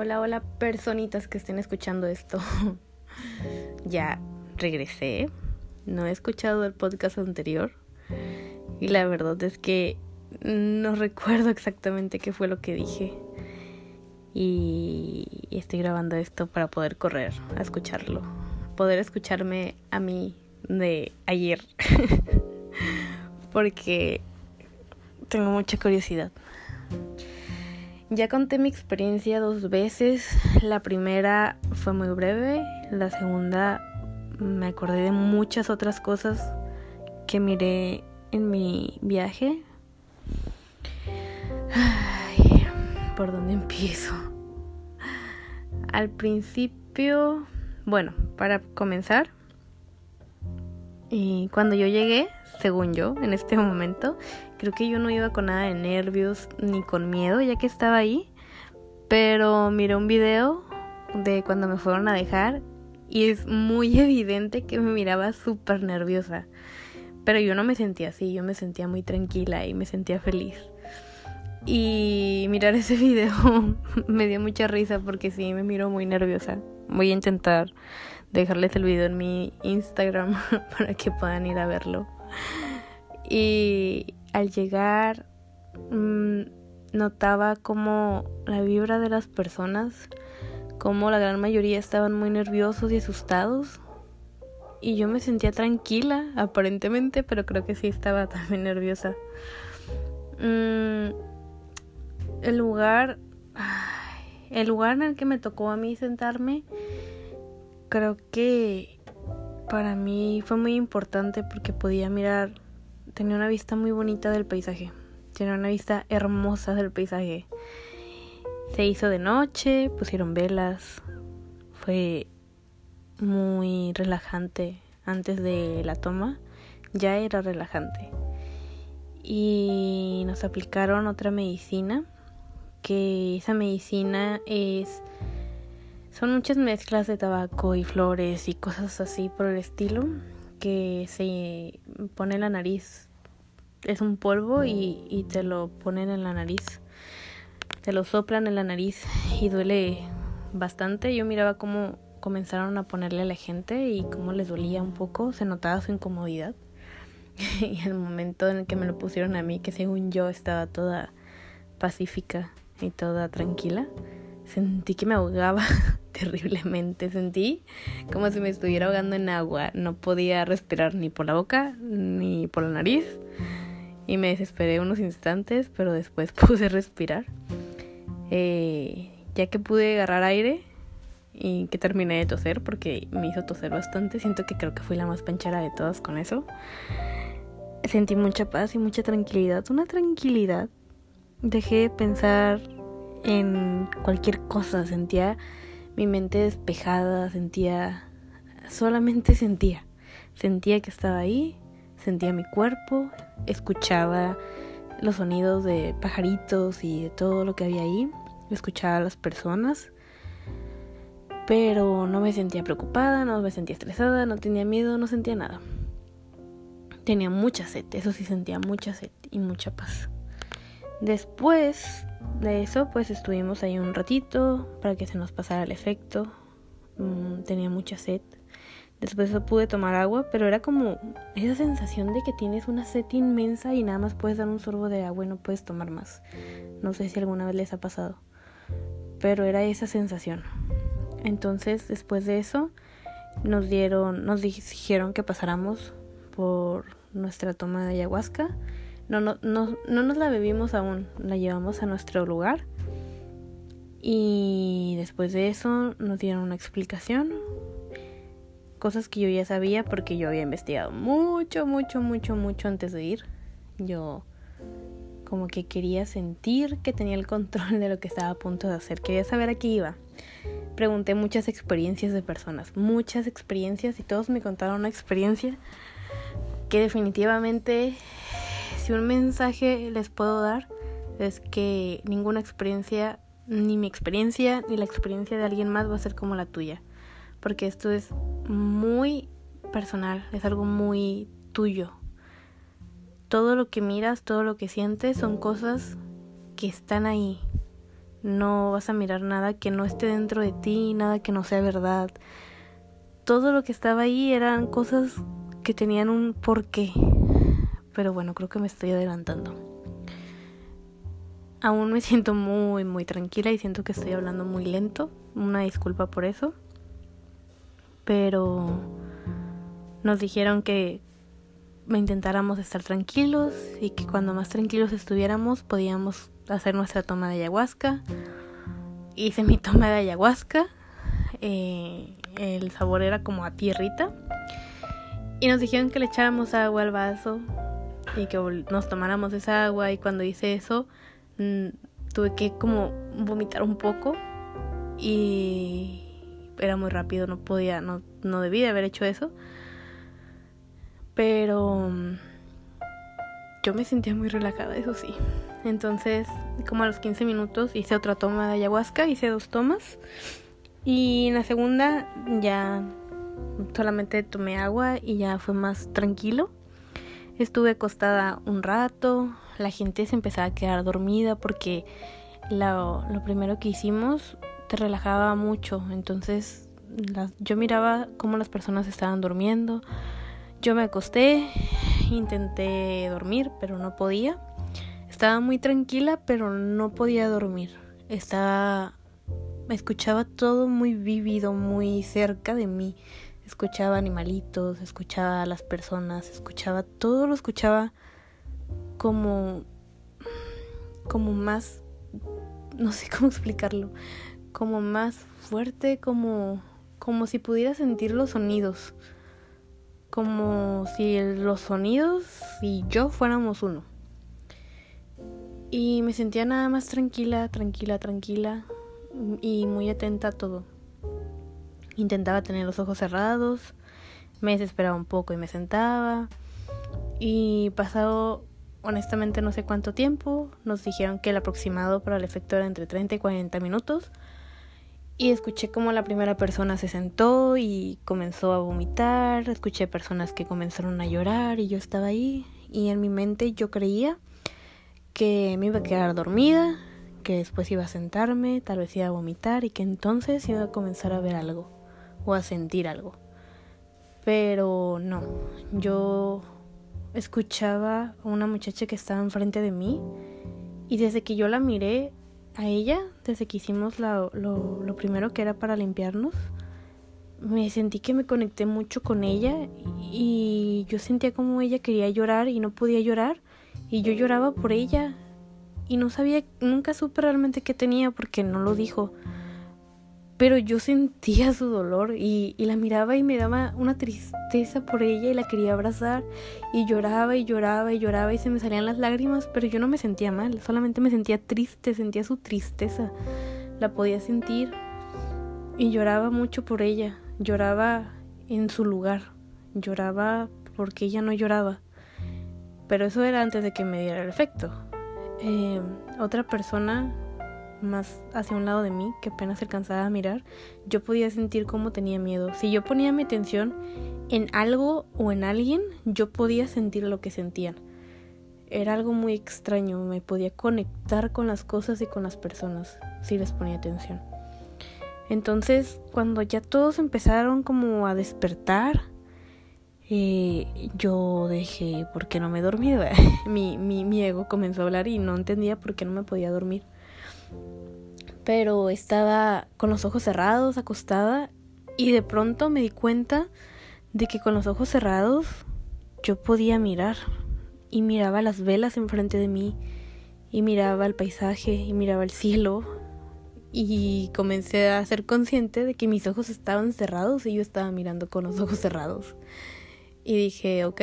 Hola, hola personitas que estén escuchando esto. ya regresé. No he escuchado el podcast anterior. Y la verdad es que no recuerdo exactamente qué fue lo que dije. Y estoy grabando esto para poder correr a escucharlo. Poder escucharme a mí de ayer. Porque tengo mucha curiosidad. Ya conté mi experiencia dos veces. La primera fue muy breve. La segunda me acordé de muchas otras cosas que miré en mi viaje. Ay, ¿Por dónde empiezo? Al principio, bueno, para comenzar, y cuando yo llegué, según yo, en este momento, creo que yo no iba con nada de nervios ni con miedo, ya que estaba ahí. Pero miré un video de cuando me fueron a dejar y es muy evidente que me miraba súper nerviosa. Pero yo no me sentía así, yo me sentía muy tranquila y me sentía feliz. Y mirar ese video me dio mucha risa porque sí, me miro muy nerviosa. Voy a intentar dejarles el video en mi Instagram para que puedan ir a verlo. Y al llegar mm, notaba como la vibra de las personas, como la gran mayoría estaban muy nerviosos y asustados. Y yo me sentía tranquila, aparentemente, pero creo que sí estaba también nerviosa. Mm, el lugar, el lugar en el que me tocó a mí sentarme creo que para mí fue muy importante porque podía mirar, tenía una vista muy bonita del paisaje, tenía una vista hermosa del paisaje. Se hizo de noche, pusieron velas, fue muy relajante antes de la toma, ya era relajante. Y nos aplicaron otra medicina, que esa medicina es son muchas mezclas de tabaco y flores y cosas así por el estilo que se pone en la nariz. Es un polvo y, y te lo ponen en la nariz. Te lo soplan en la nariz y duele bastante. Yo miraba cómo comenzaron a ponerle a la gente y cómo les dolía un poco. Se notaba su incomodidad. y el momento en el que me lo pusieron a mí, que según yo estaba toda pacífica y toda tranquila, sentí que me ahogaba terriblemente. Sentí como si me estuviera ahogando en agua. No podía respirar ni por la boca ni por la nariz. Y me desesperé unos instantes, pero después pude respirar. Eh, ya que pude agarrar aire y que terminé de toser, porque me hizo toser bastante. Siento que creo que fui la más panchera de todas con eso. Sentí mucha paz y mucha tranquilidad. Una tranquilidad. Dejé de pensar en cualquier cosa. Sentía mi mente despejada, sentía, solamente sentía, sentía que estaba ahí, sentía mi cuerpo, escuchaba los sonidos de pajaritos y de todo lo que había ahí, escuchaba a las personas, pero no me sentía preocupada, no me sentía estresada, no tenía miedo, no sentía nada. Tenía mucha sed, eso sí sentía mucha sed y mucha paz. Después de eso, pues estuvimos ahí un ratito para que se nos pasara el efecto. Mm, tenía mucha sed. Después pude tomar agua, pero era como esa sensación de que tienes una sed inmensa y nada más puedes dar un sorbo de agua y no puedes tomar más. No sé si alguna vez les ha pasado, pero era esa sensación. Entonces, después de eso, nos dieron, nos dijeron que pasáramos por nuestra toma de ayahuasca no, no, no, no nos la bebimos aún, la llevamos a nuestro lugar. Y después de eso nos dieron una explicación. Cosas que yo ya sabía porque yo había investigado mucho, mucho, mucho, mucho antes de ir. Yo como que quería sentir que tenía el control de lo que estaba a punto de hacer. Quería saber a qué iba. Pregunté muchas experiencias de personas, muchas experiencias y todos me contaron una experiencia que definitivamente si un mensaje les puedo dar es que ninguna experiencia, ni mi experiencia, ni la experiencia de alguien más va a ser como la tuya. Porque esto es muy personal, es algo muy tuyo. Todo lo que miras, todo lo que sientes son cosas que están ahí. No vas a mirar nada que no esté dentro de ti, nada que no sea verdad. Todo lo que estaba ahí eran cosas que tenían un porqué. Pero bueno, creo que me estoy adelantando. Aún me siento muy, muy tranquila y siento que estoy hablando muy lento. Una disculpa por eso. Pero nos dijeron que intentáramos estar tranquilos y que cuando más tranquilos estuviéramos podíamos hacer nuestra toma de ayahuasca. Hice mi toma de ayahuasca. Eh, el sabor era como a tierrita. Y nos dijeron que le echáramos agua al vaso y que nos tomáramos esa agua. Y cuando hice eso, mm, tuve que como vomitar un poco. Y era muy rápido, no podía, no, no debí de haber hecho eso. Pero mm, yo me sentía muy relajada, eso sí. Entonces, como a los 15 minutos hice otra toma de ayahuasca, hice dos tomas. Y en la segunda ya solamente tomé agua y ya fue más tranquilo. Estuve acostada un rato, la gente se empezaba a quedar dormida porque lo, lo primero que hicimos te relajaba mucho. Entonces yo miraba cómo las personas estaban durmiendo yo me acosté, intenté dormir, pero no podía. Estaba muy tranquila, pero no podía dormir. Estaba escuchaba todo muy vívido, muy cerca de mí. Escuchaba animalitos, escuchaba a las personas, escuchaba todo lo escuchaba como como más no sé cómo explicarlo, como más fuerte, como como si pudiera sentir los sonidos como si los sonidos y yo fuéramos uno. Y me sentía nada más tranquila, tranquila, tranquila y muy atenta a todo. Intentaba tener los ojos cerrados, me desesperaba un poco y me sentaba. Y pasado honestamente no sé cuánto tiempo, nos dijeron que el aproximado para el efecto era entre 30 y 40 minutos y escuché como la primera persona se sentó y comenzó a vomitar, escuché personas que comenzaron a llorar y yo estaba ahí y en mi mente yo creía que me iba a quedar dormida, que después iba a sentarme, tal vez iba a vomitar y que entonces iba a comenzar a ver algo o a sentir algo. Pero no, yo escuchaba a una muchacha que estaba enfrente de mí y desde que yo la miré a ella desde que hicimos lo, lo, primero que era para limpiarnos. Me sentí que me conecté mucho con ella y yo sentía como ella quería llorar y no podía llorar y yo lloraba por ella y no sabía, nunca supe realmente qué tenía porque no lo dijo pero yo sentía su dolor y, la miraba y me daba una tristeza por ella y la quería abrazar y lloraba y lloraba y lloraba y se me salían las lágrimas, pero yo no me sentía mal, solamente me sentía triste, sentía su tristeza, la podía sentir y lloraba mucho por ella, lloraba en su lugar, lloraba porque ella no lloraba, pero eso era antes de que me diera el efecto. Eh, otra persona más hacia un lado de mí que apenas alcanzaba a mirar, yo podía sentir cómo tenía miedo. Si yo ponía mi atención en algo o en alguien, yo podía sentir lo que sentían. Era algo muy extraño, me podía conectar con las cosas y con las personas si les ponía atención. Entonces, cuando ya todos empezaron como a despertar, eh, yo dejé, ¿por qué no me dormí? mi, mi, mi ego comenzó a hablar y no entendía por qué no me podía dormir pero estaba con los ojos cerrados, acostada, y de pronto me di cuenta de que con los ojos cerrados yo podía mirar, y miraba las velas enfrente de mí, y miraba el paisaje, y miraba el cielo, y comencé a ser consciente de que mis ojos estaban cerrados y yo estaba mirando con los ojos cerrados. Y dije, ok,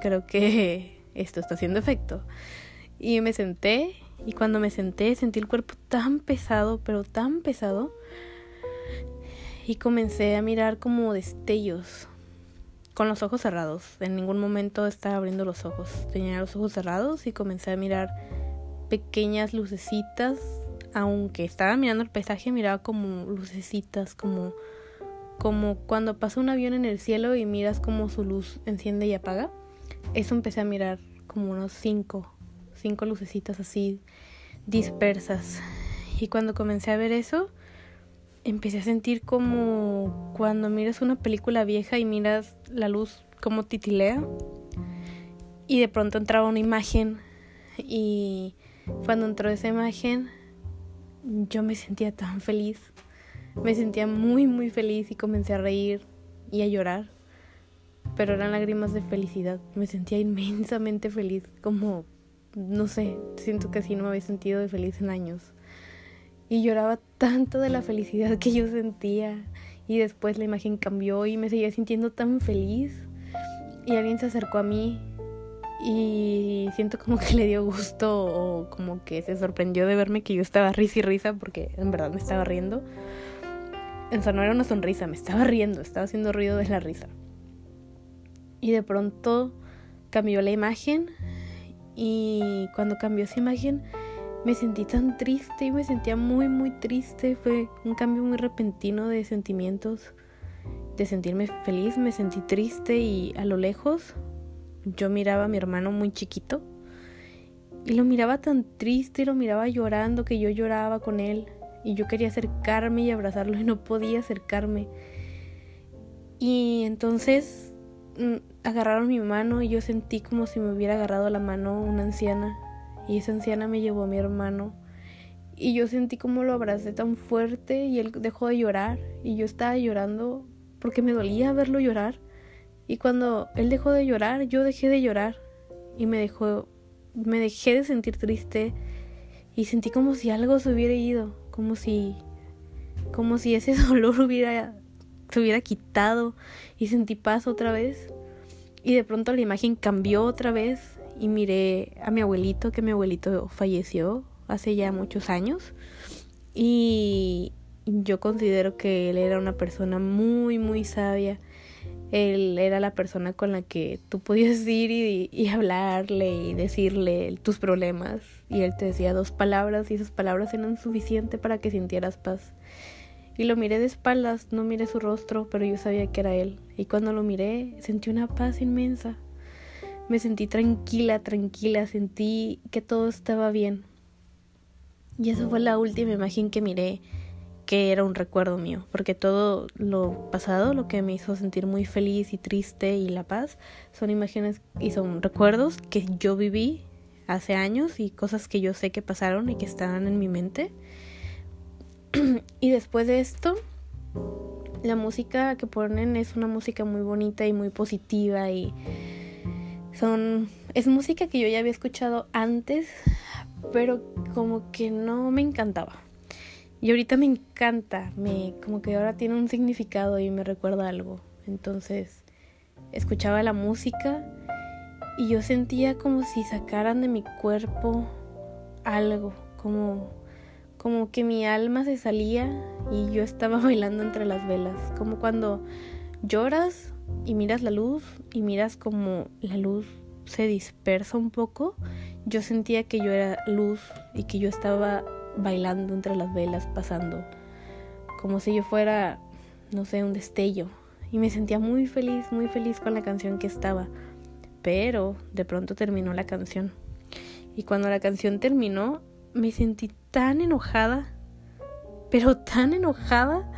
creo que esto está haciendo efecto. Y me senté y cuando me senté sentí el cuerpo tan pesado, pero tan pesado. Y comencé a mirar como destellos, con los ojos cerrados. En ningún momento estaba abriendo los ojos. Tenía los ojos cerrados y comencé a mirar pequeñas lucecitas. Aunque estaba mirando el paisaje, miraba como lucecitas, como, como cuando pasa un avión en el cielo y miras como su luz enciende y apaga. Eso empecé a mirar como unos cinco cinco lucecitas así dispersas. Y cuando comencé a ver eso, empecé a sentir como cuando miras una película vieja y miras la luz como titilea. Y de pronto entraba una imagen y cuando entró esa imagen yo me sentía tan feliz. Me sentía muy muy feliz y comencé a reír y a llorar. Pero eran lágrimas de felicidad. Me sentía inmensamente feliz, como no sé, siento que así no me había sentido de feliz en años y lloraba tanto de la felicidad que yo sentía y después la imagen cambió y me seguía sintiendo tan feliz y alguien se acercó a mí y siento como que le dio gusto o como que se sorprendió de verme que yo estaba risa y risa porque en verdad me estaba riendo. O sea, no era una sonrisa, me estaba riendo, estaba haciendo ruido de la risa. Y de pronto cambió la imagen y cuando cambió esa imagen me sentí tan triste y me sentía muy muy triste. Fue un cambio muy repentino de sentimientos. De sentirme feliz, me sentí triste y a lo lejos yo miraba a mi hermano muy chiquito y lo miraba tan triste y lo miraba llorando que yo lloraba con él y yo quería acercarme y abrazarlo y no podía acercarme. Y entonces mm, agarraron mi mano y yo sentí como si me hubiera agarrado la mano una anciana. Y esa anciana me llevó a mi hermano. Y yo sentí como lo abracé tan fuerte y él dejó de llorar. Y yo estaba llorando porque me dolía verlo llorar. Y cuando él dejó de llorar yo dejé de llorar. Y me dejó me dejé de sentir triste. Y sentí como si algo se hubiera ido como si como si ese dolor hubiera se hubiera quitado. Y sentí paz otra vez y de pronto la imagen cambió otra vez y miré a mi abuelito, que mi abuelito falleció hace ya muchos años. Y yo considero que él era una persona muy, muy sabia. Él era la persona con la que tú podías ir y, y, hablarle y decirle tus problemas. Y él te decía dos palabras y esas palabras eran suficientes para que sintieras paz. Y lo miré de espaldas, no miré su rostro, pero yo sabía que era él. Y cuando lo miré, sentí una paz inmensa me sentí tranquila, tranquila, sentí que todo estaba bien. Y esa fue la última imagen que miré que era un recuerdo mío, porque todo lo pasado, lo que me hizo sentir muy feliz y triste y la paz, son imágenes y son recuerdos que yo viví hace años y cosas que yo sé que pasaron y que estaban en mi mente. y después de esto, la música que ponen es una música muy bonita y muy positiva y son es música que yo ya había escuchado antes, pero como que no me encantaba. Y ahorita me encanta, me como que ahora tiene un significado y me recuerda algo. Entonces, escuchaba la música y yo sentía como si sacaran de mi cuerpo algo, como como que mi alma se salía y yo estaba bailando entre las velas, como cuando lloras y miras la luz y miras como la luz se dispersa un poco, yo sentía que yo era luz y que yo estaba bailando entre las velas, pasando, como si yo fuera, no sé, un destello. Y me sentía muy feliz, muy feliz con la canción que estaba. Pero de pronto terminó la canción. Y cuando la canción terminó, me sentí tan enojada, pero tan enojada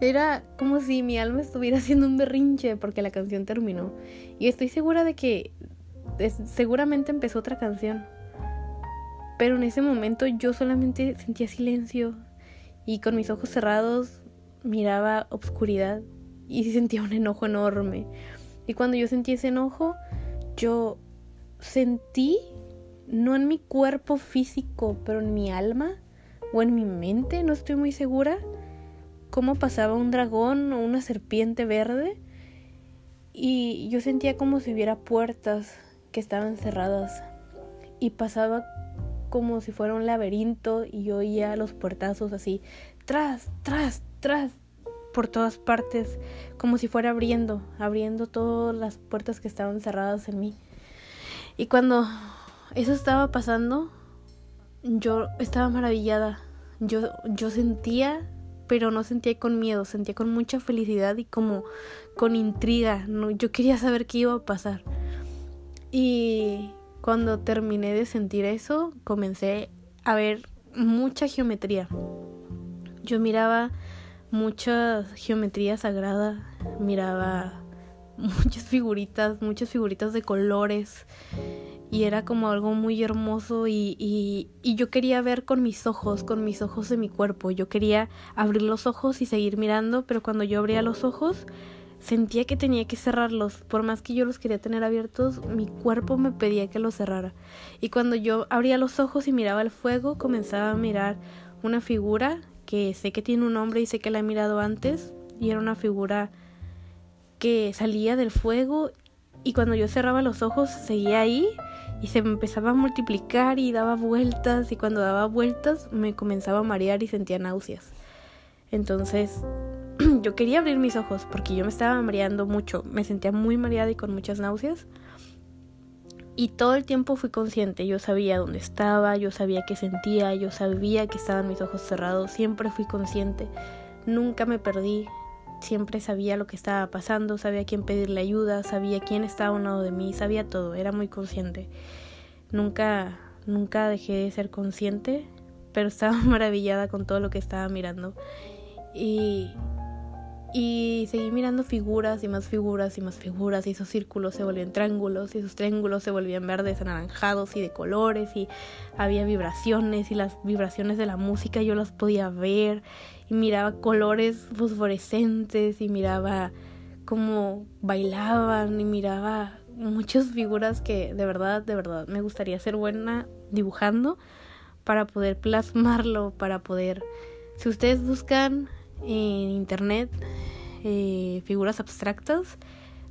era como si mi alma estuviera haciendo un berrinche porque la canción terminó. Y estoy segura de que seguramente empezó otra canción. Pero en ese momento yo solamente sentía silencio y con mis ojos cerrados miraba obscuridad y sentía un enojo enorme. Y cuando yo sentí ese enojo, yo sentí, no en mi cuerpo físico, pero en mi alma o en mi mente, no estoy muy segura, cómo pasaba un dragón o una serpiente verde y yo sentía como si hubiera puertas que estaban cerradas y pasaba como si fuera un laberinto y oía los puertazos así tras, tras, tras por todas partes como si fuera abriendo, abriendo todas las puertas que estaban cerradas en mí. Y cuando eso estaba pasando, yo estaba maravillada. Yo, yo sentía pero no sentía con miedo, sentía con mucha felicidad y como con intriga. ¿no? Yo quería saber qué iba a pasar. Y cuando terminé de sentir eso, comencé a ver mucha geometría. Yo miraba mucha geometría sagrada, miraba muchas figuritas, muchas figuritas de colores y era como algo muy hermoso y, y, yo quería ver con mis ojos, con mis ojos de mi cuerpo, yo quería abrir los ojos y seguir mirando, pero cuando yo abría los ojos sentía que tenía que cerrarlos, por más que yo los quería tener abiertos, mi cuerpo me pedía que los cerrara. Y cuando yo abría los ojos y miraba el fuego, comenzaba a mirar una figura que sé que tiene un nombre y sé que la he mirado antes, y era una figura que salía del fuego y cuando yo cerraba los ojos seguía ahí y se empezaba a multiplicar y daba vueltas y cuando daba vueltas me comenzaba a marear y sentía náuseas. Entonces yo quería abrir mis ojos porque yo me estaba mareando mucho, me sentía muy mareada y con muchas náuseas. Y todo el tiempo fui consciente, yo sabía dónde estaba, yo sabía qué sentía, yo sabía que estaban mis ojos cerrados, siempre fui consciente, nunca me perdí, siempre sabía lo que estaba pasando, sabía quién pedirle ayuda, sabía quién estaba a un lado de mí, sabía todo, era muy consciente. Nunca, nunca dejé de ser consciente, pero estaba maravillada con todo lo que estaba mirando. Y, y seguí mirando figuras y más figuras y más figuras y esos círculos se volvían triángulos y esos triángulos se volvían verdes, anaranjados y de colores y había vibraciones y las vibraciones de la música yo las podía ver y miraba colores fosforescentes y miraba cómo bailaban y miraba muchas figuras que de verdad, de verdad me gustaría ser buena dibujando para poder plasmarlo, para poder... Si ustedes buscan en internet eh, figuras abstractas,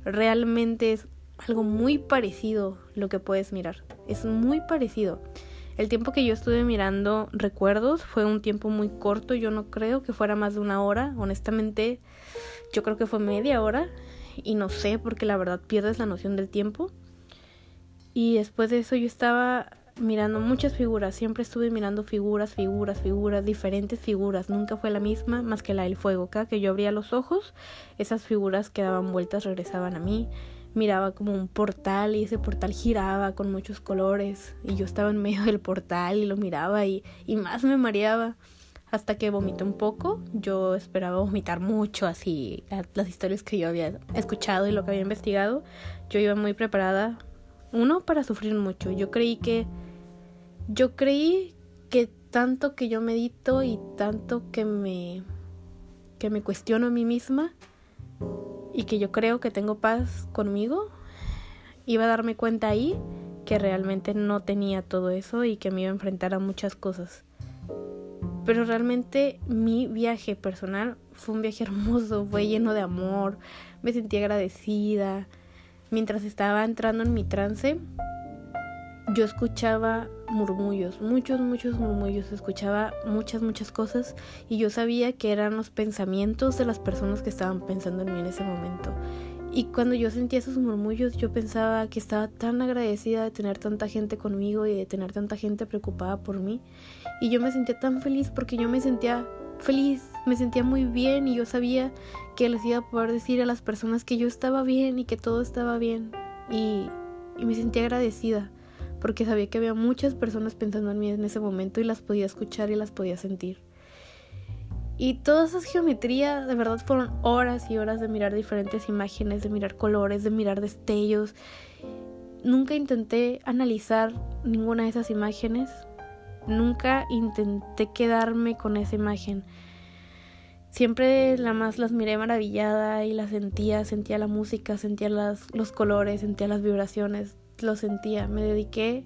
realmente es algo muy parecido lo que puedes mirar. Es muy parecido. El tiempo que yo estuve mirando recuerdos fue un tiempo muy corto, yo no creo que fuera más de una hora, honestamente yo creo que fue media hora y no sé porque la verdad pierdes la noción del tiempo. Y después de eso yo estaba mirando muchas figuras, siempre estuve mirando figuras, figuras, figuras, diferentes figuras, nunca fue la misma más que la del fuego. Cada que yo abría los ojos, esas figuras que daban vueltas regresaban a mí. Miraba como un portal y ese portal giraba con muchos colores y yo estaba en medio del portal y lo miraba y, y más me mareaba hasta que vomité un poco. Yo esperaba vomitar mucho, así las historias que yo había escuchado y lo que había investigado. Yo iba muy preparada, uno, para sufrir mucho. Yo creí que yo creí que tanto que yo medito y tanto que me que me cuestiono a mí misma y que yo creo que tengo paz conmigo, iba a darme cuenta ahí que realmente no tenía todo eso y que me iba a enfrentar a muchas cosas. Pero realmente mi viaje personal fue un viaje hermoso, fue lleno de amor, me sentí agradecida. Mientras estaba entrando en mi trance, yo escuchaba murmullos, muchos, muchos murmullos, escuchaba muchas, muchas cosas y yo sabía que eran los pensamientos de las personas que estaban pensando en mí en ese momento. Y cuando yo sentía esos murmullos, yo pensaba que estaba tan agradecida de tener tanta gente conmigo y de tener tanta gente preocupada por mí. Y yo me sentía tan feliz porque yo me sentía feliz, me sentía muy bien y yo sabía que les iba a poder decir a las personas que yo estaba bien y que todo estaba bien. Y, y me sentía agradecida porque sabía que había muchas personas pensando en mí en ese momento y las podía escuchar y las podía sentir. Y todas esas geometrías, de verdad, fueron horas y horas de mirar diferentes imágenes, de mirar colores, de mirar destellos. Nunca intenté analizar ninguna de esas imágenes. Nunca intenté quedarme con esa imagen. Siempre la más las miré maravillada y las sentía, sentía la música, sentía las, los colores, sentía las vibraciones lo sentía. Me dediqué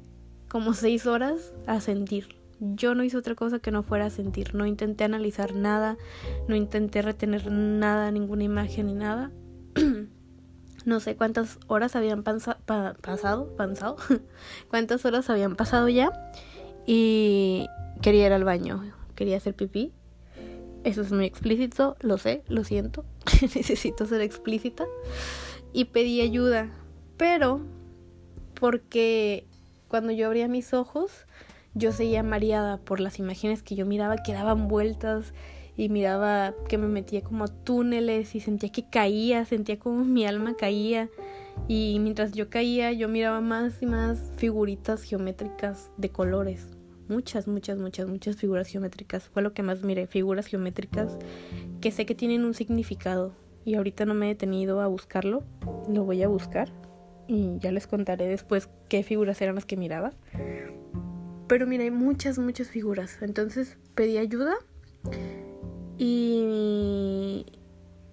como seis horas a sentir. Yo no hice otra cosa que no fuera a sentir. No intenté analizar nada, no intenté retener nada, ninguna imagen ni nada. no sé cuántas horas habían pasado, pasado, cuántas horas habían pasado ya. Y quería ir al baño, quería hacer pipí. Eso es muy explícito, lo sé, lo siento. Necesito ser explícita. Y pedí ayuda. Pero porque cuando yo abría mis ojos, yo seguía mareada por las imágenes que yo miraba que daban vueltas y miraba que me metía como túneles y sentía que caía, sentía como mi alma caía y mientras yo caía yo miraba más y más figuritas geométricas de colores, muchas, muchas, muchas, muchas figuras geométricas. Fue lo que más miré, figuras geométricas que sé que tienen un significado. Y ahorita no me he detenido a buscarlo, lo voy a buscar y ya les contaré después qué figuras eran las que miraba. Pero miré muchas, muchas figuras. Entonces pedí ayuda y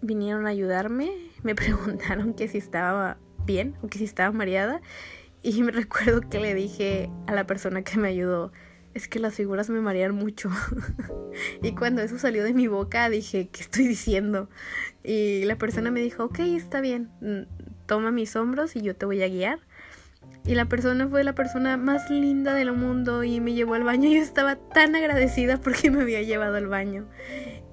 vinieron a ayudarme. Me preguntaron que si estaba bien o que si estaba mareada. Y me recuerdo que le dije a la persona que me ayudó, es que las figuras me marean mucho. y cuando eso salió de mi boca dije, ¿qué estoy diciendo? Y la persona me dijo, ok, está bien, toma mis hombros y yo te voy a guiar. Y la persona fue la persona más linda del mundo y me llevó al baño. Yo estaba tan agradecida porque me había llevado al baño.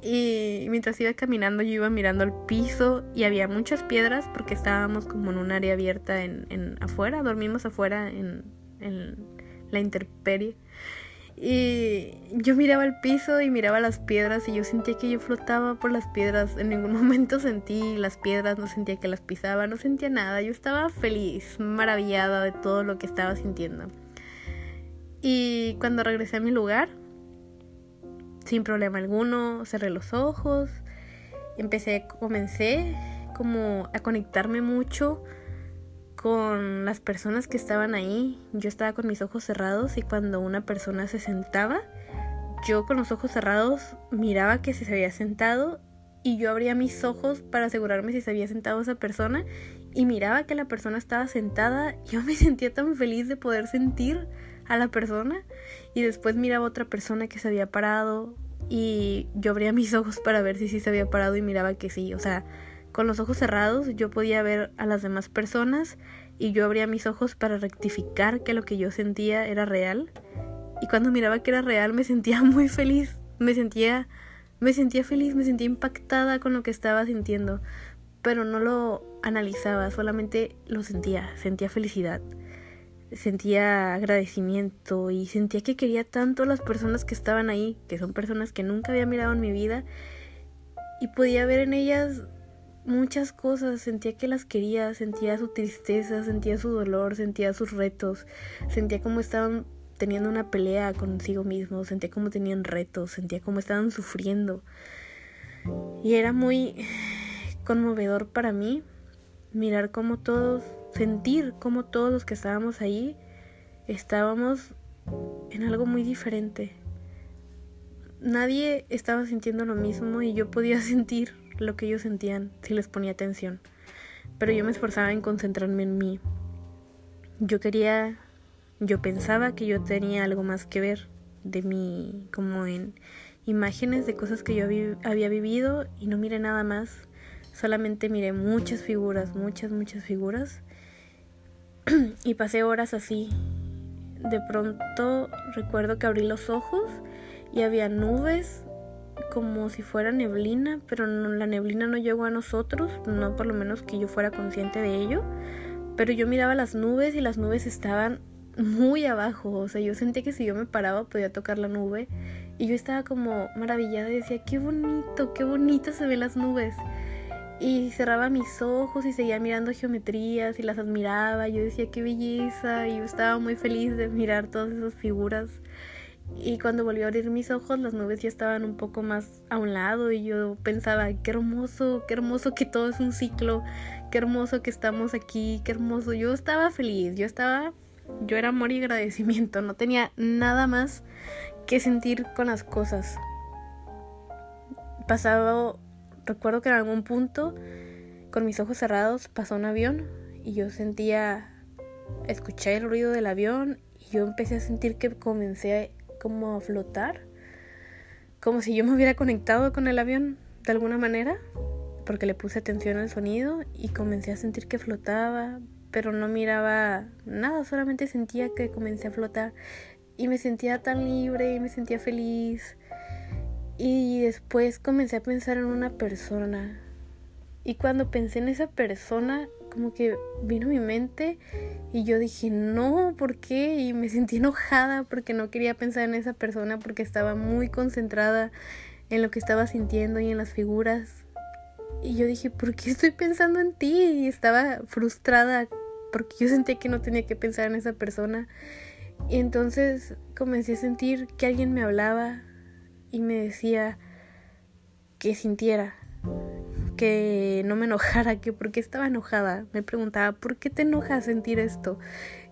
Y mientras iba caminando yo iba mirando al piso y había muchas piedras porque estábamos como en un área abierta en, en afuera, dormimos afuera en, en la intemperie. Y yo miraba el piso y miraba las piedras y yo sentía que yo flotaba por las piedras. En ningún momento sentí las piedras, no sentía que las pisaba, no sentía nada. Yo estaba feliz, maravillada de todo lo que estaba sintiendo. Y cuando regresé a mi lugar, sin problema alguno, cerré los ojos, empecé, comencé como a conectarme mucho con las personas que estaban ahí. Yo estaba con mis ojos cerrados y cuando una persona se sentaba, yo con los ojos cerrados miraba que se había sentado y yo abría mis ojos para asegurarme si se había sentado esa persona y miraba que la persona estaba sentada. Yo me sentía tan feliz de poder sentir a la persona y después miraba otra persona que se había parado y yo abría mis ojos para ver si sí se había parado y miraba que sí, o sea, con los ojos cerrados yo podía ver a las demás personas y yo abría mis ojos para rectificar que lo que yo sentía era real. Y cuando miraba que era real me sentía muy feliz, me sentía me sentía feliz, me sentía impactada con lo que estaba sintiendo, pero no lo analizaba, solamente lo sentía, sentía felicidad sentía agradecimiento y sentía que quería tanto a las personas que estaban ahí, que son personas que nunca había mirado en mi vida, y podía ver en ellas muchas cosas, sentía que las quería, sentía su tristeza, sentía su dolor, sentía sus retos, sentía como estaban teniendo una pelea consigo mismos, sentía como tenían retos, sentía como estaban sufriendo. Y era muy conmovedor para mí mirar cómo todos sentir como todos los que estábamos ahí estábamos en algo muy diferente. Nadie estaba sintiendo lo mismo y yo podía sentir lo que ellos sentían si les ponía atención. Pero yo me esforzaba en concentrarme en mí. Yo quería, yo pensaba que yo tenía algo más que ver de mí, como en imágenes de cosas que yo había vivido y no miré nada más. Solamente miré muchas figuras, muchas, muchas figuras y pasé horas así. De pronto recuerdo que abrí los ojos y había nubes como si fuera neblina, pero la neblina no llegó a nosotros, no por lo menos que yo fuera consciente de ello. Pero yo miraba las nubes y las nubes estaban muy abajo, o sea, yo sentí que si yo me paraba podía tocar la nube y yo estaba como maravillada y decía, qué bonito, qué bonito se ven las nubes. Y cerraba mis ojos y seguía mirando geometrías y las admiraba. Yo decía qué belleza y yo estaba muy feliz de mirar todas esas figuras. Y cuando volví a abrir mis ojos, las nubes ya estaban un poco más a un lado y yo pensaba, qué hermoso, qué hermoso que todo es un ciclo, qué hermoso que estamos aquí, qué hermoso. Yo estaba feliz, yo estaba, yo era amor y agradecimiento, no tenía nada más que sentir con las cosas. Pasado recuerdo que en algún punto, con mis ojos cerrados, pasó un avión y yo sentía, escuché el ruido del avión y yo empecé a sentir que comencé como flotar, como si yo me hubiera conectado con el avión de alguna manera, porque le puse atención al sonido y comencé a sentir que flotaba, pero no miraba nada, solamente sentía que comencé a flotar y me sentía tan libre y me sentía feliz y después comencé a pensar en una persona. Y cuando pensé en esa persona, como que vino a mi mente y yo dije, no, ¿por qué? Y me sentí enojada porque no quería pensar en esa persona porque estaba muy concentrada en lo que estaba sintiendo y en las figuras. Y yo dije, ¿por qué estoy pensando en ti? Y estaba frustrada porque yo sentía que no tenía que pensar en esa persona. Y entonces comencé a sentir que alguien me hablaba y me decía que sintiera, que no me enojara, que por qué estaba enojada. Me preguntaba, ¿por qué te enojas sentir esto?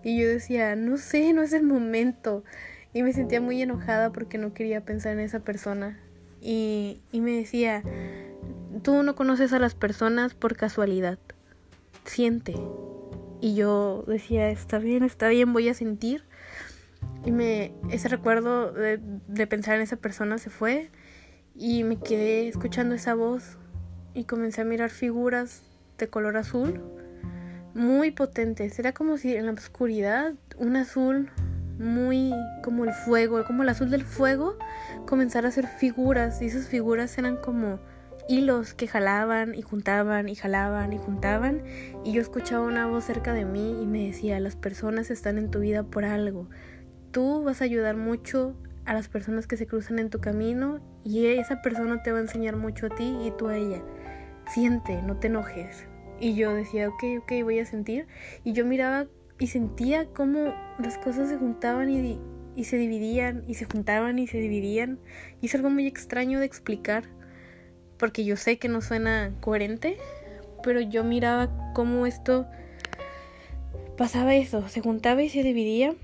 Y yo decía, no sé, no es el momento. Y me sentía muy enojada porque no quería pensar en esa persona. Y, y me decía, tú no conoces a las personas por casualidad. Siente. Y yo decía, está bien, está bien, voy a sentir. Y me, ese recuerdo de, de pensar en esa persona se fue y me quedé escuchando esa voz y comencé a mirar figuras de color azul muy potentes. Era como si en la oscuridad un azul muy como el fuego, como el azul del fuego, comenzara a hacer figuras y esas figuras eran como hilos que jalaban y juntaban y jalaban y juntaban y yo escuchaba una voz cerca de mí y me decía, las personas están en tu vida por algo. Tú vas a ayudar mucho a las personas que se cruzan en tu camino y esa persona te va a enseñar mucho a ti y tú a ella. Siente, no te enojes. Y yo decía, ok, ok, voy a sentir. Y yo miraba y sentía cómo las cosas se juntaban y, y se dividían y se juntaban y se dividían. Y es algo muy extraño de explicar porque yo sé que no suena coherente, pero yo miraba cómo esto pasaba eso, se juntaba y se dividía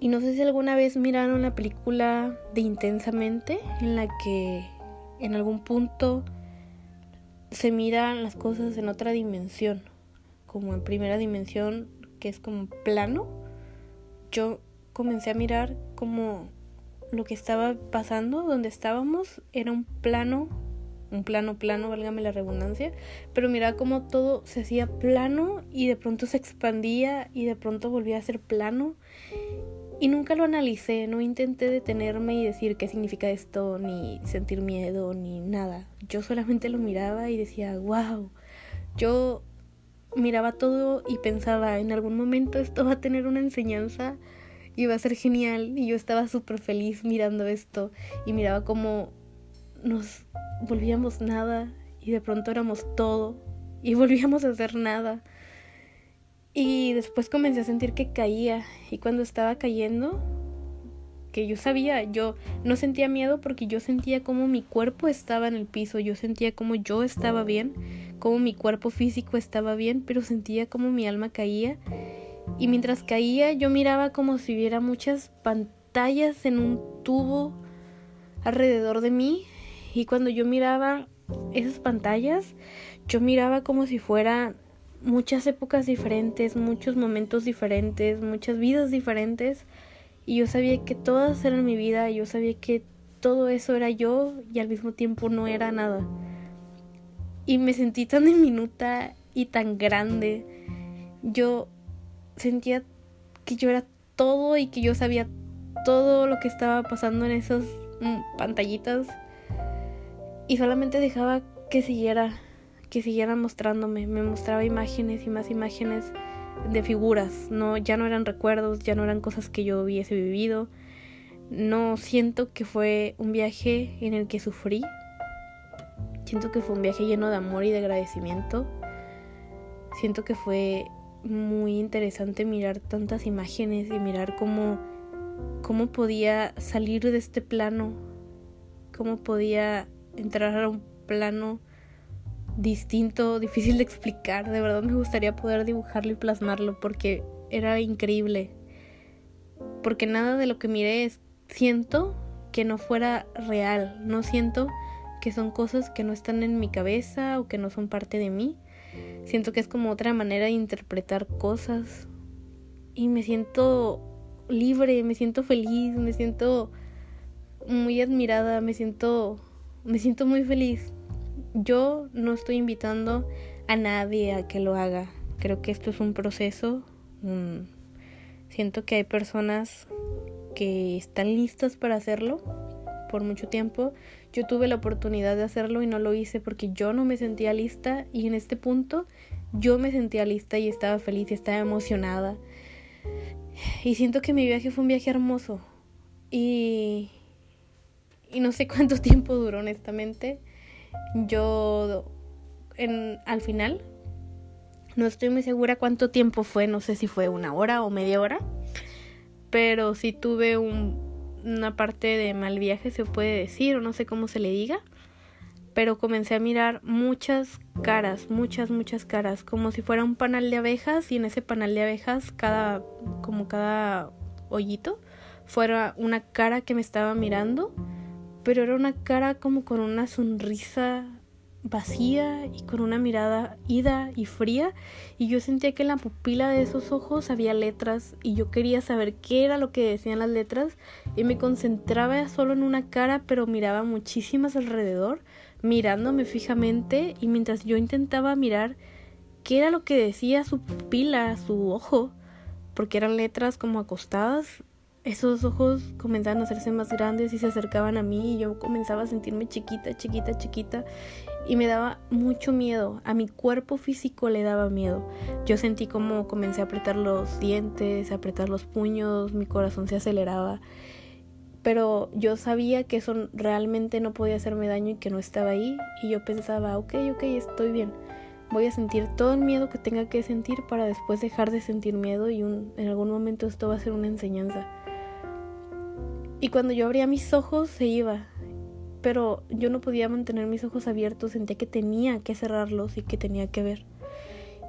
y no sé si alguna vez miraron la película de Intensamente, en la que en algún punto se miran las cosas en otra dimensión, como en primera dimensión, que es como plano. Yo comencé a mirar como lo que estaba pasando, donde estábamos, era un plano, un plano plano, válgame la redundancia, pero miraba como todo se hacía plano y de pronto se expandía y de pronto volvía a ser plano y nunca lo analicé, no intenté detenerme y decir qué significa esto, ni sentir miedo, ni nada. Yo solamente lo miraba y decía, wow. Yo miraba todo y pensaba, en algún momento esto va a tener una enseñanza y va a ser genial. Y yo estaba súper feliz mirando esto y miraba cómo nos volvíamos nada y de pronto éramos todo y volvíamos a hacer nada. Y después comencé a sentir que caía. Y cuando estaba cayendo, que yo sabía, yo no sentía miedo porque yo sentía como mi cuerpo estaba en el piso, yo sentía como yo estaba bien, como mi cuerpo físico estaba bien, pero sentía como mi alma caía. Y mientras caía yo miraba como si hubiera muchas pantallas en un tubo alrededor de mí. Y cuando yo miraba esas pantallas, yo miraba como si fuera muchas épocas diferentes, muchos momentos diferentes, muchas vidas diferentes. Y yo sabía que todas eran mi vida, yo sabía que todo eso era yo y al mismo tiempo no era nada. Y me sentí tan diminuta y tan grande. Yo sentía que yo era todo y que yo sabía todo lo que estaba pasando en esas mm, pantallitas. Y solamente dejaba que siguiera que siguiera mostrándome, me mostraba imágenes y más imágenes de figuras, no ya no eran recuerdos, ya no eran cosas que yo hubiese vivido. No siento que fue un viaje en el que sufrí. Siento que fue un viaje lleno de amor y de agradecimiento. Siento que fue muy interesante mirar tantas imágenes y mirar cómo cómo podía salir de este plano, cómo podía entrar a un plano distinto, difícil de explicar. De verdad me gustaría poder dibujarlo y plasmarlo porque era increíble. Porque nada de lo que miré siento que no fuera real. No siento que son cosas que no están en mi cabeza o que no son parte de mí. Siento que es como otra manera de interpretar cosas. Y me siento libre, me siento feliz, me siento muy admirada, me siento me siento muy feliz yo no estoy invitando a nadie a que lo haga. Creo que esto es un proceso. siento que hay personas que están listas para hacerlo por mucho tiempo. Yo tuve la oportunidad de hacerlo y no lo hice porque yo no me sentía lista y en este punto yo me sentía lista y estaba feliz y estaba emocionada. Y siento que mi viaje fue un viaje hermoso. Y, y no sé cuánto tiempo duró honestamente. Yo en, al final no estoy muy segura cuánto tiempo fue, no sé si fue una hora o media hora, pero sí tuve un, una parte de mal viaje, se puede decir, o no sé cómo se le diga. Pero comencé a mirar muchas caras, muchas, muchas caras, como si fuera un panal de abejas y en ese panal de abejas, cada, como cada hoyito, fuera una cara que me estaba mirando, pero era una cara como con una sonrisa vacía y con una mirada ida y fría y yo sentía que en la pupila de esos ojos había letras y yo quería saber qué era lo que decían las letras y me concentraba solo en una cara pero miraba muchísimas alrededor mirándome fijamente y mientras yo intentaba mirar qué era lo que decía su pupila, su ojo, porque eran letras como acostadas, esos ojos comenzaban a hacerse más grandes y se acercaban a mí y yo comenzaba a sentirme chiquita, chiquita, chiquita y me daba mucho miedo, a mi cuerpo físico le daba miedo. Yo sentí como comencé a apretar los dientes, a apretar los puños, mi corazón se aceleraba, pero yo sabía que eso realmente no podía hacerme daño y que no estaba ahí y yo pensaba, ok, ok, estoy bien. Voy a sentir todo el miedo que tenga que sentir para después dejar de sentir miedo y un, en algún momento esto va a ser una enseñanza. Y cuando yo abría mis ojos se iba, pero yo no podía mantener mis ojos abiertos, sentía que tenía que cerrarlos y que tenía que ver.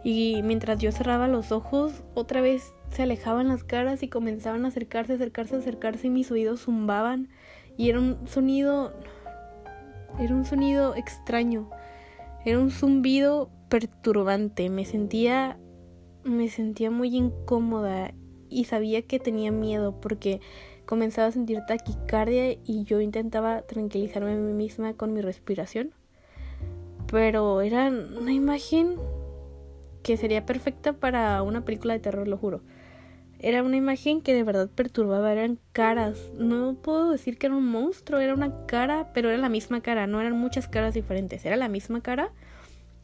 Y mientras yo cerraba los ojos, otra vez se alejaban las caras y comenzaban a acercarse, acercarse, acercarse y mis oídos zumbaban y era un sonido era un sonido extraño. Era un zumbido perturbante. Me sentía me sentía muy incómoda y sabía que tenía miedo porque comenzaba a sentir taquicardia y yo intentaba tranquilizarme a mí misma con mi respiración. Pero era una imagen que sería perfecta para una película de terror, lo juro. Era una imagen que de verdad perturbaba, eran caras. No puedo decir que era un monstruo, era una cara, pero era la misma cara, no eran muchas caras diferentes, era la misma cara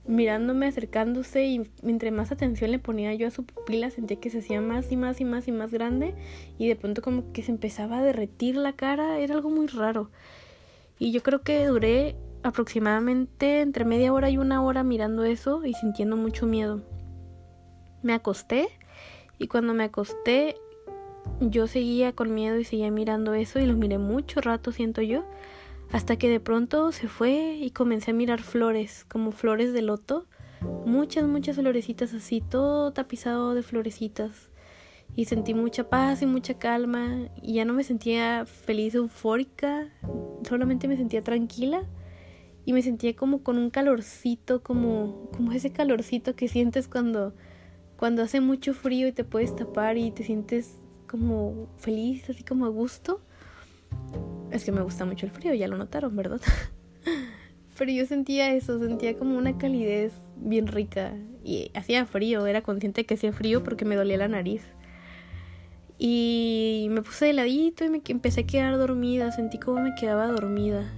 mirándome, acercándose y mientras más atención le ponía yo a su pupila sentía que se hacía más y más y más y más grande y de pronto como que se empezaba a derretir la cara, era algo muy raro. Y yo creo que duré aproximadamente entre media hora y una hora mirando eso y sintiendo mucho miedo. Me acosté y cuando me acosté yo seguía con miedo y seguía mirando eso y lo miré mucho rato, siento yo hasta que de pronto se fue y comencé a mirar flores, como flores de loto, muchas, muchas florecitas así, todo tapizado de florecitas. Y sentí mucha paz y mucha calma y ya no me sentía feliz, eufórica, solamente me sentía tranquila y me sentía como con un calorcito, como, como ese calorcito que sientes cuando, cuando hace mucho frío y te puedes tapar y te sientes como feliz, así como a gusto. Es que me gusta mucho el frío, ya lo notaron, ¿verdad? Pero yo sentía eso, sentía como una calidez bien rica. Y hacía frío, era consciente que hacía frío porque me dolía la nariz. Y me puse de ladito y me empecé a quedar dormida, sentí como me quedaba dormida.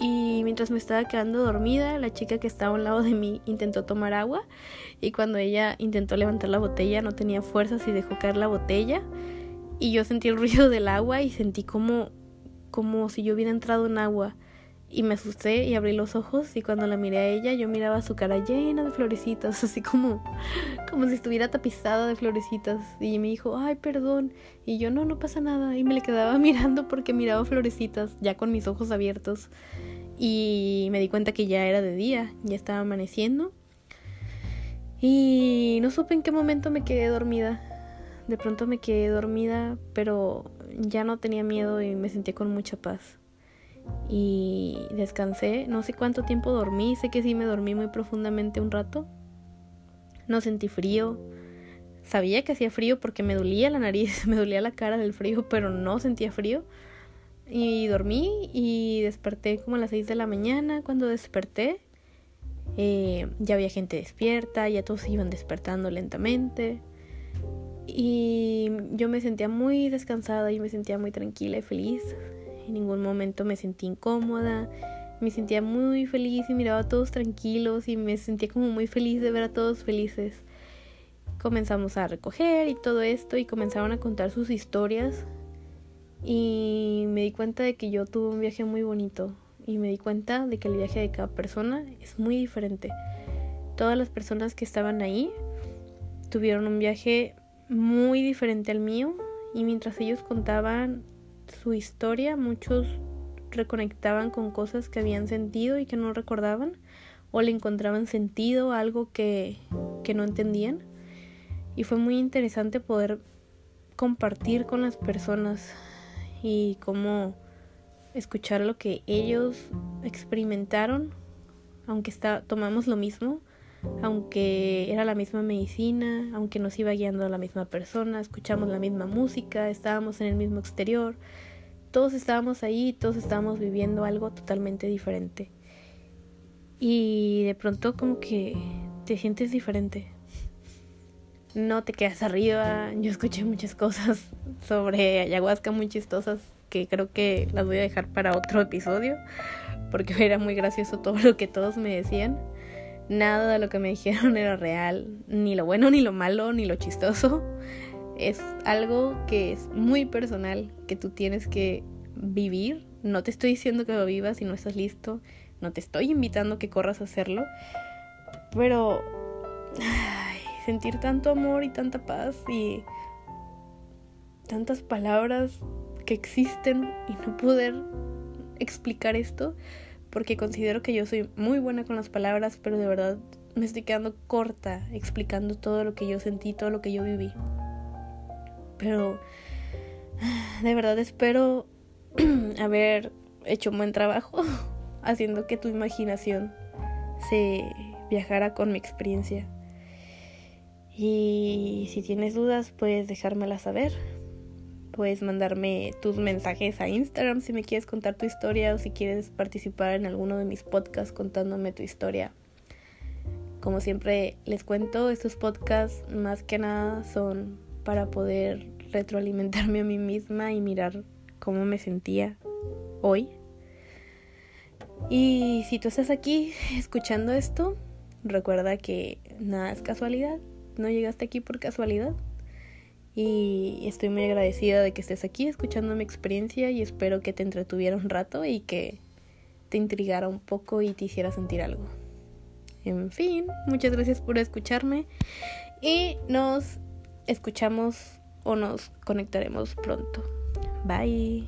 Y mientras me estaba quedando dormida, la chica que estaba al lado de mí intentó tomar agua y cuando ella intentó levantar la botella no tenía fuerzas y dejó caer la botella. Y yo sentí el ruido del agua y sentí como como si yo hubiera entrado en agua. Y me asusté y abrí los ojos y cuando la miré a ella yo miraba su cara llena de florecitas, así como, como si estuviera tapizada de florecitas. Y me dijo, ay, perdón. Y yo, no, no pasa nada. Y me le quedaba mirando porque miraba florecitas, ya con mis ojos abiertos. Y me di cuenta que ya era de día, ya estaba amaneciendo. Y no supe en qué momento me quedé dormida. De pronto me quedé dormida, pero ya no tenía miedo y me sentía con mucha paz. Y descansé, no sé cuánto tiempo dormí, sé que sí me dormí muy profundamente un rato. No sentí frío. Sabía que hacía frío porque me dolía la nariz, me dolía la cara del frío, pero no sentía frío. Y dormí y desperté como a las 6 de la mañana. Cuando desperté, eh, ya había gente despierta, ya todos se iban despertando lentamente. Y yo me sentía muy descansada y me sentía muy tranquila y feliz. En ningún momento me sentí incómoda. Me sentía muy feliz y miraba a todos tranquilos y me sentía como muy feliz de ver a todos felices. Comenzamos a recoger y todo esto y comenzaron a contar sus historias y me di cuenta de que yo tuve un viaje muy bonito y me di cuenta de que el viaje de cada persona es muy diferente. Todas las personas que estaban ahí tuvieron un viaje muy diferente al mío y mientras ellos contaban su historia, muchos reconectaban con cosas que habían sentido y que no recordaban o le encontraban sentido algo que, que no entendían. Y fue muy interesante poder compartir con las personas y cómo escuchar lo que ellos experimentaron, aunque está, tomamos lo mismo, aunque era la misma medicina, aunque nos iba guiando la misma persona, escuchamos la misma música, estábamos en el mismo exterior, todos estábamos ahí, todos estábamos viviendo algo totalmente diferente. Y de pronto como que te sientes diferente. No te quedas arriba. Yo escuché muchas cosas sobre ayahuasca muy chistosas que creo que las voy a dejar para otro episodio porque era muy gracioso todo lo que todos me decían. Nada de lo que me dijeron era real, ni lo bueno, ni lo malo, ni lo chistoso. Es algo que es muy personal, que tú tienes que vivir. No te estoy diciendo que lo vivas si no estás listo. No te estoy invitando que corras a hacerlo. Pero sentir tanto amor y tanta paz y tantas palabras que existen y no poder explicar esto porque considero que yo soy muy buena con las palabras, pero de verdad me estoy quedando corta explicando todo lo que yo sentí, todo lo que yo viví. Pero de verdad espero haber hecho un buen trabajo haciendo que tu imaginación se viajara con mi experiencia. Y si tienes dudas, puedes dejármela saber. Puedes mandarme tus mensajes a Instagram si me quieres contar tu historia o si quieres participar en alguno de mis podcasts contándome tu historia. Como siempre les cuento, estos podcasts más que nada son para poder retroalimentarme a mí misma y mirar cómo me sentía hoy. Y si tú estás aquí escuchando esto, recuerda que nada es casualidad, no llegaste aquí por casualidad y estoy muy agradecida de que estés aquí escuchando mi experiencia y espero que te entretuviera un rato y que te intrigara un poco y te hiciera sentir algo. En fin, muchas gracias por escucharme y nos escuchamos o nos conectaremos pronto. Bye.